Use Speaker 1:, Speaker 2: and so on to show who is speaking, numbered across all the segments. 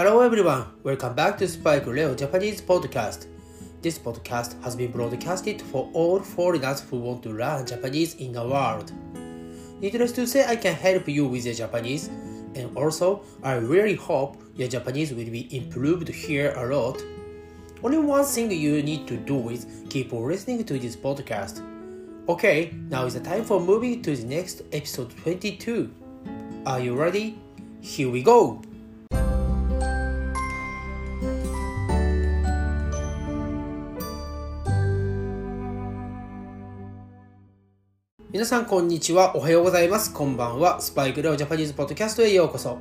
Speaker 1: Hello everyone, welcome back to Spike Leo Japanese podcast. This podcast has been broadcasted for all foreigners who want to learn Japanese in the world. Needless to say, I can help you with your Japanese, and also I really hope your Japanese will be improved here a lot. Only one thing you need to do is keep listening to this podcast. Okay, now is the time for moving to the next episode 22. Are you ready? Here we go! 皆さんこんにちは。おはようございます。こんばんは。スパイクレオジャパニーズポッドキャストへようこそ。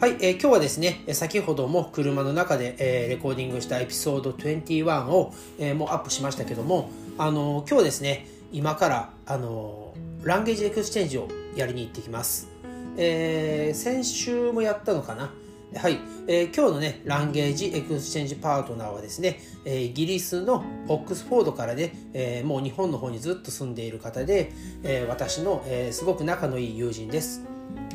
Speaker 1: はい、えー今日はですね、先ほども車の中で、えーレコーディングしたエピソード21を、えーもうアップしましたけども、あのー今日ですね、今から、あのー language exchange をやりに行ってきます。えー先週もやったのかなはい、えー今日のね、 language exchange partner はですね、えーイギリスのオックスフォードからね、えーもう日本の方にずっと住んでいる方で、え私の、えすごく仲のいい友人です。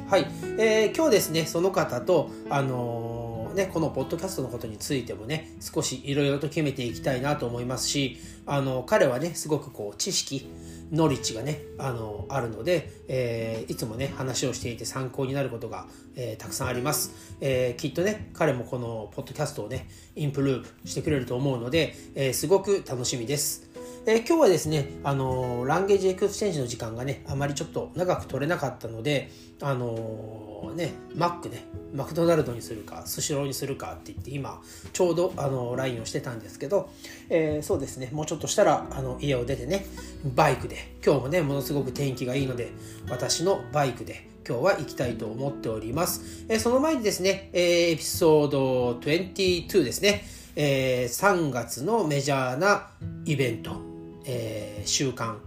Speaker 1: はい、えー今日ですね、その方と、あのね、このポッドキャストのことについてもね、少しいろいろと決めていきたいなと思いますし、あの彼はね、すごくこう、知識、 knowledge がね、あのあるので、えーいつもね、話をしていて参考になることが、えーたくさんあります、えーきっとね、彼もこのポッドキャストをね、 improve してくれると思うので、えーすごく楽しみです。えー今日はですね、あのー language exchange の時間がね、あまりちょっと長く取れなかったので、あのーね、マックね、マクドナルドにするか、スシローにするかって言って、今、ちょうど、あのー、ラインをしてたんですけど、えそうですね、もうちょっとしたら、あの、家を出てね、バイクで、今日もね、ものすごく天気がいいので、私のバイクで、今日は行きたいと思っております。えその前にですね、えーエピソード22ですね、え3月のメジャーなイベント、えー週刊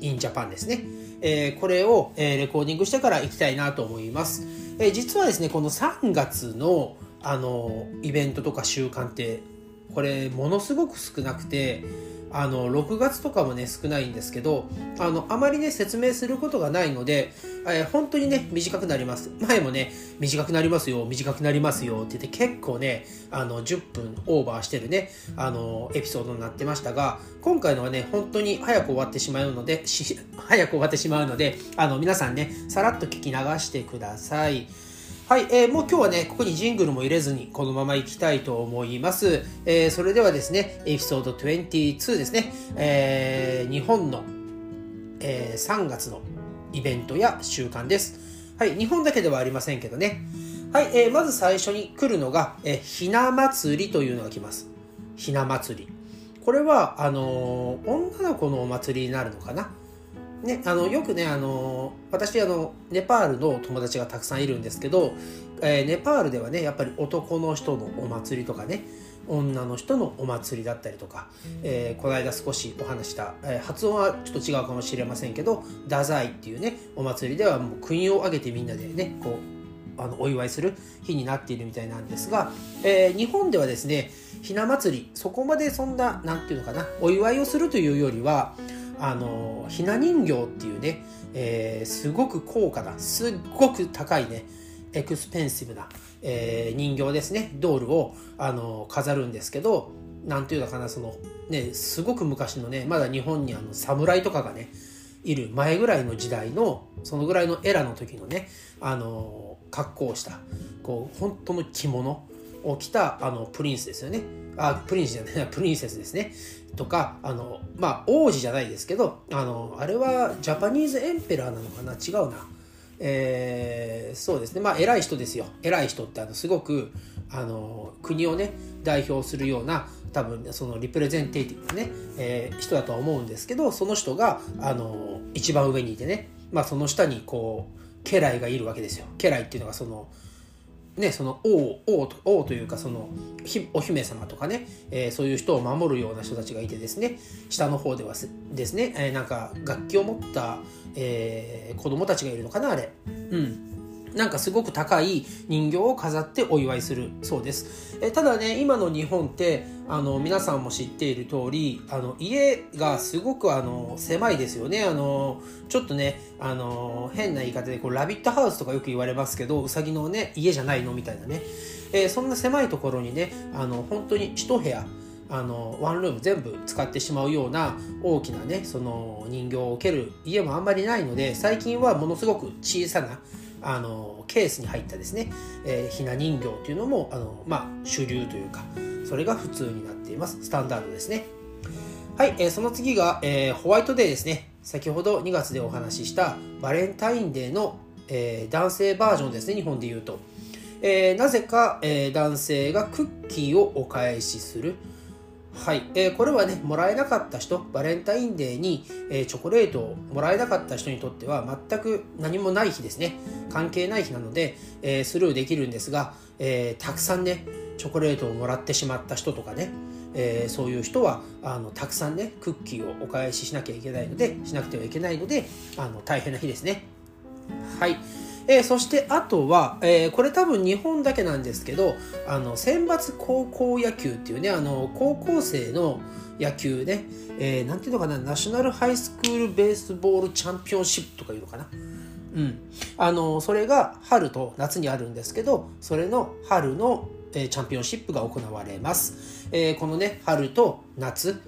Speaker 1: in Japan ですね。えーこれを、えーレコーディングしてから行きたいなと思います。えー実はですね、この3月の、あの、イベントとか習慣って、これ、ものすごく少なくて、あの、6月とかもね、少ないんですけど、あの、あまりね、説明することがないので、えー本当にね、短くなります。前もね、短くなりますよ、短くなりますよって言って、結構ね、あの、10分オーバーしてるね、あの、エピソードになってましたが、今回のはね、本当に早く終わってしまうので、早く終わってしまうので、あの、皆さんね、さらっと聞き流してください。はい、えーもう今日はね、ここにジングルも入れずに、このまま行きたいと思います。えーそれではですね、エピソード22ですね、えー日本の、えー3月のイベントや習慣です。はい、日本だけではありませんけどね。はい、えーまず最初に来るのが、えーひな祭りというのが来ます。ひな祭り。これは、あのー女の子のお祭りになるのかな。ね、あのよくね、あの私あのネパールの友達がたくさんいるんですけど、えーネパールではねやっぱり男の人のお祭りとかね女の人のお祭りだったりとか、えーこの間少しお話した、えー発音はちょっと違うかもしれませんけど太宰っていうねお祭りではもう国を挙げてみんなでねこうあのお祝いする日になっているみたいなんですが、えー日本ではですねひな祭りそこまでそんななんていうのかなお祝いをするというよりはあのひな人形っていうね、えーすごく高価なすっごく高いねエクスペンシブな、えー人形ですね。ドールをあの飾るんですけどなんていうのかなそのねすごく昔のねまだ日本にあの侍とかがねいる前ぐらいの時代のそのぐらいのエラの時のねあの格好をしたこう本当の着物。を着たあのプリンスですよね。あプリンスじゃない プリンセスですね。とかあのまあ王子じゃないですけどあのあれは Japanese emperor なのかな？違うな。えーそうですね。まあ偉い人ですよ。偉い人ってあのすごくあの国をね代表するような多分その representative なね、えー人だとは思うんですけどその人があの一番上にいてね、まあ、その下にこう家来がいるわけですよ。家来っていうのがそのね、その王王と王というかそのお姫様とかね、えーそういう人を守るような人たちがいてですね下の方ではですね、えーなんか楽器を持った、えー子供たちがいるのかなあれ、うん、なんかすごく高い人形を飾ってお祝いするそうです。えただね、今の日本って、あの、皆さんも知っている通り、あの、家がすごくあの、狭いですよね。あの、ちょっとね、あの、変な言い方で、こう、ラビットハウスとかよく言われますけど、うさぎのね、家じゃないのみたいなね。えー、そんな狭いところにね、あの、本当に一部屋、あのワンルーム全部使ってしまうような大きなねその人形を置ける家もあんまりないので最近はものすごく小さなあのケースに入ったですね、えー、ひな人形っていうのもあの、まあ、主流というかそれが普通になっています。スタンダードですね。はい、えー、その次が、えー、ホワイトデーですね。先ほど2月でお話ししたバレンタインデーの、えー、男性バージョンですね。日本で言うと、えー、なぜか、えー、男性がクッキーをお返しする。はい、えー、これはね、もらえなかった人、バレンタインデーに、えー、チョコレートをもらえなかった人にとっては全く何もない日ですね。関係ない日なので、えー、スルーできるんですが、え、たくさんね、チョコレートをもらってしまった人とかね、え、そういう人はあのたくさんねクッキーをお返ししなきゃいけないのでしなくてはいけないのであの大変な日ですね。はい。えー、そしてあとは、えー、これ多分日本だけなんですけど、あの、選抜高校野球っていうね、あの、高校生の野球ね、えー、ていうのかな、ナショナルハイスクールベースボールチャンピオンシップとかいうのかな。うん。あの、それが春と夏にあるんですけど、それの春の、えー、チャンピオンシップが行われます。えー、このね、春と夏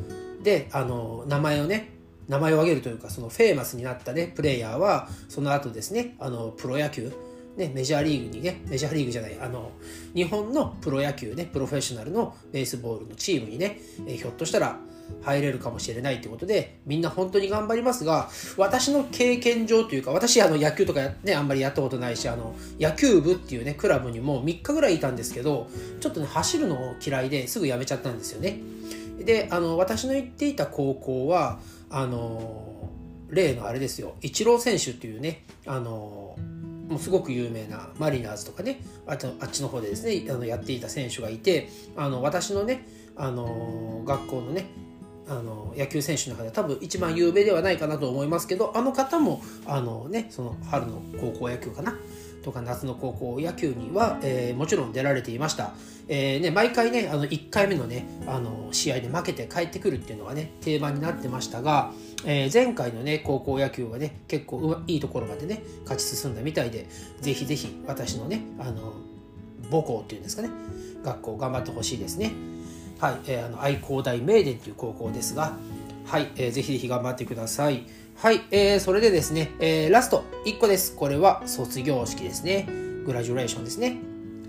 Speaker 1: で、あの、名前をね、名前を挙げるというかそのフェーマスになったねプレイヤーはその後ですねあのプロ野球ね、メジャーリーグにね、メジャーリーグじゃない、あの、日本のプロ野球ね、プロフェッショナルのベースボールのチームにね、えひょっとしたら入れるかもしれないということで、みんな本当に頑張りますが、私の経験上というか、私あの野球とかね、あんまりやったことないし、あの、野球部っていうね、クラブにも3日ぐらいいたんですけど、ちょっとね、走るのを嫌いですぐ辞めちゃったんですよね。で、あの、私の行っていた高校は、あの例のあれですよ。イチロー選手っていうねあのもうすごく有名なマリナーズとかねあとあっちの方でですねあのやっていた選手がいてあの私のねあの学校のねあの野球選手の中で多分一番有名ではないかなと思いますけどあの方もあのねその春の高校野球かな。とか夏の高校野球には、えー、もちろん出られていました。えーね、毎回ね、あの1回目のね、あの試合で負けて帰ってくるっていうのがね、定番になってましたが、えー、前回のね、高校野球はね、結構いいところまでね、勝ち進んだみたいで、ぜひぜひ私のね、あの母校っていうんですかね、学校頑張ってほしいですね。はい、えー、あの愛工大名電という高校ですが、はい、えー、ぜひぜひ頑張ってください。はい、えー、それでですね、えー、ラスト1個です。これは卒業式ですね。グラジュレーションですね。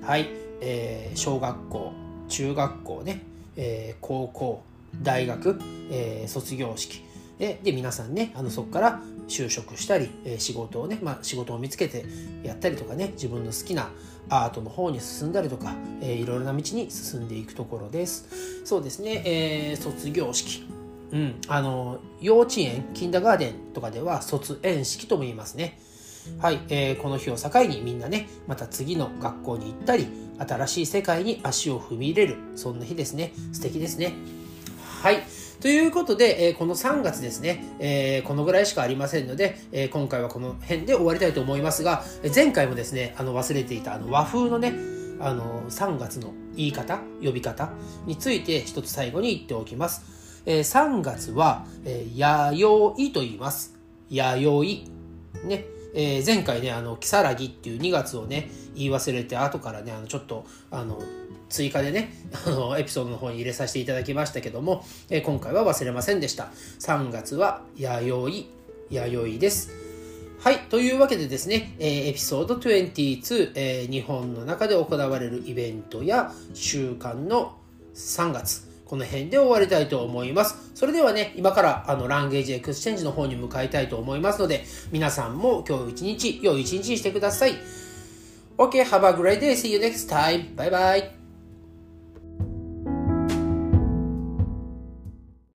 Speaker 1: はい、えー、小学校、中学校ね、えー、高校、大学、えー、卒業式。でで皆さんねあのそこから就職したり、えー、仕事をね、まあ、仕事を見つけてやったりとかね自分の好きなアートの方に進んだりとか、えー、いろいろな道に進んでいくところですそうですね、えー、卒業式うん、あの幼稚園キンダガーデンとかでは卒園式とも言いますね。はい、えー、この日を境にみんなねまた次の学校に行ったり新しい世界に足を踏み入れる。そんな日ですね。素敵ですね。はい。ということで、えー、この3月ですね、えー、このぐらいしかありませんので、えー、今回はこの辺で終わりたいと思いますが、前回もですね、あの忘れていたあの和風のね、あの3月の言い方、呼び方について一つ最後に言っておきます。えー、3月は、えー、弥生と言います。弥生。ね。えー、前回ね、あの、キサラギっていう2月をね、言い忘れて、後からね、あの、ちょっと、あの、追加でね、あの、エピソードの方に入れさせていただきましたけども、えー、今回は忘れませんでした。3月は、弥生、弥生です。はい。というわけでですね、えー、エピソード22、えー、日本の中で行われるイベントや習慣の3月、この辺で終わりたいと思います。それではね、今からあの language exchange の方に向かいたいと思いますので、皆さんも今日一日、良い一日にしてください。OK, have a great day. See you next time. Bye bye.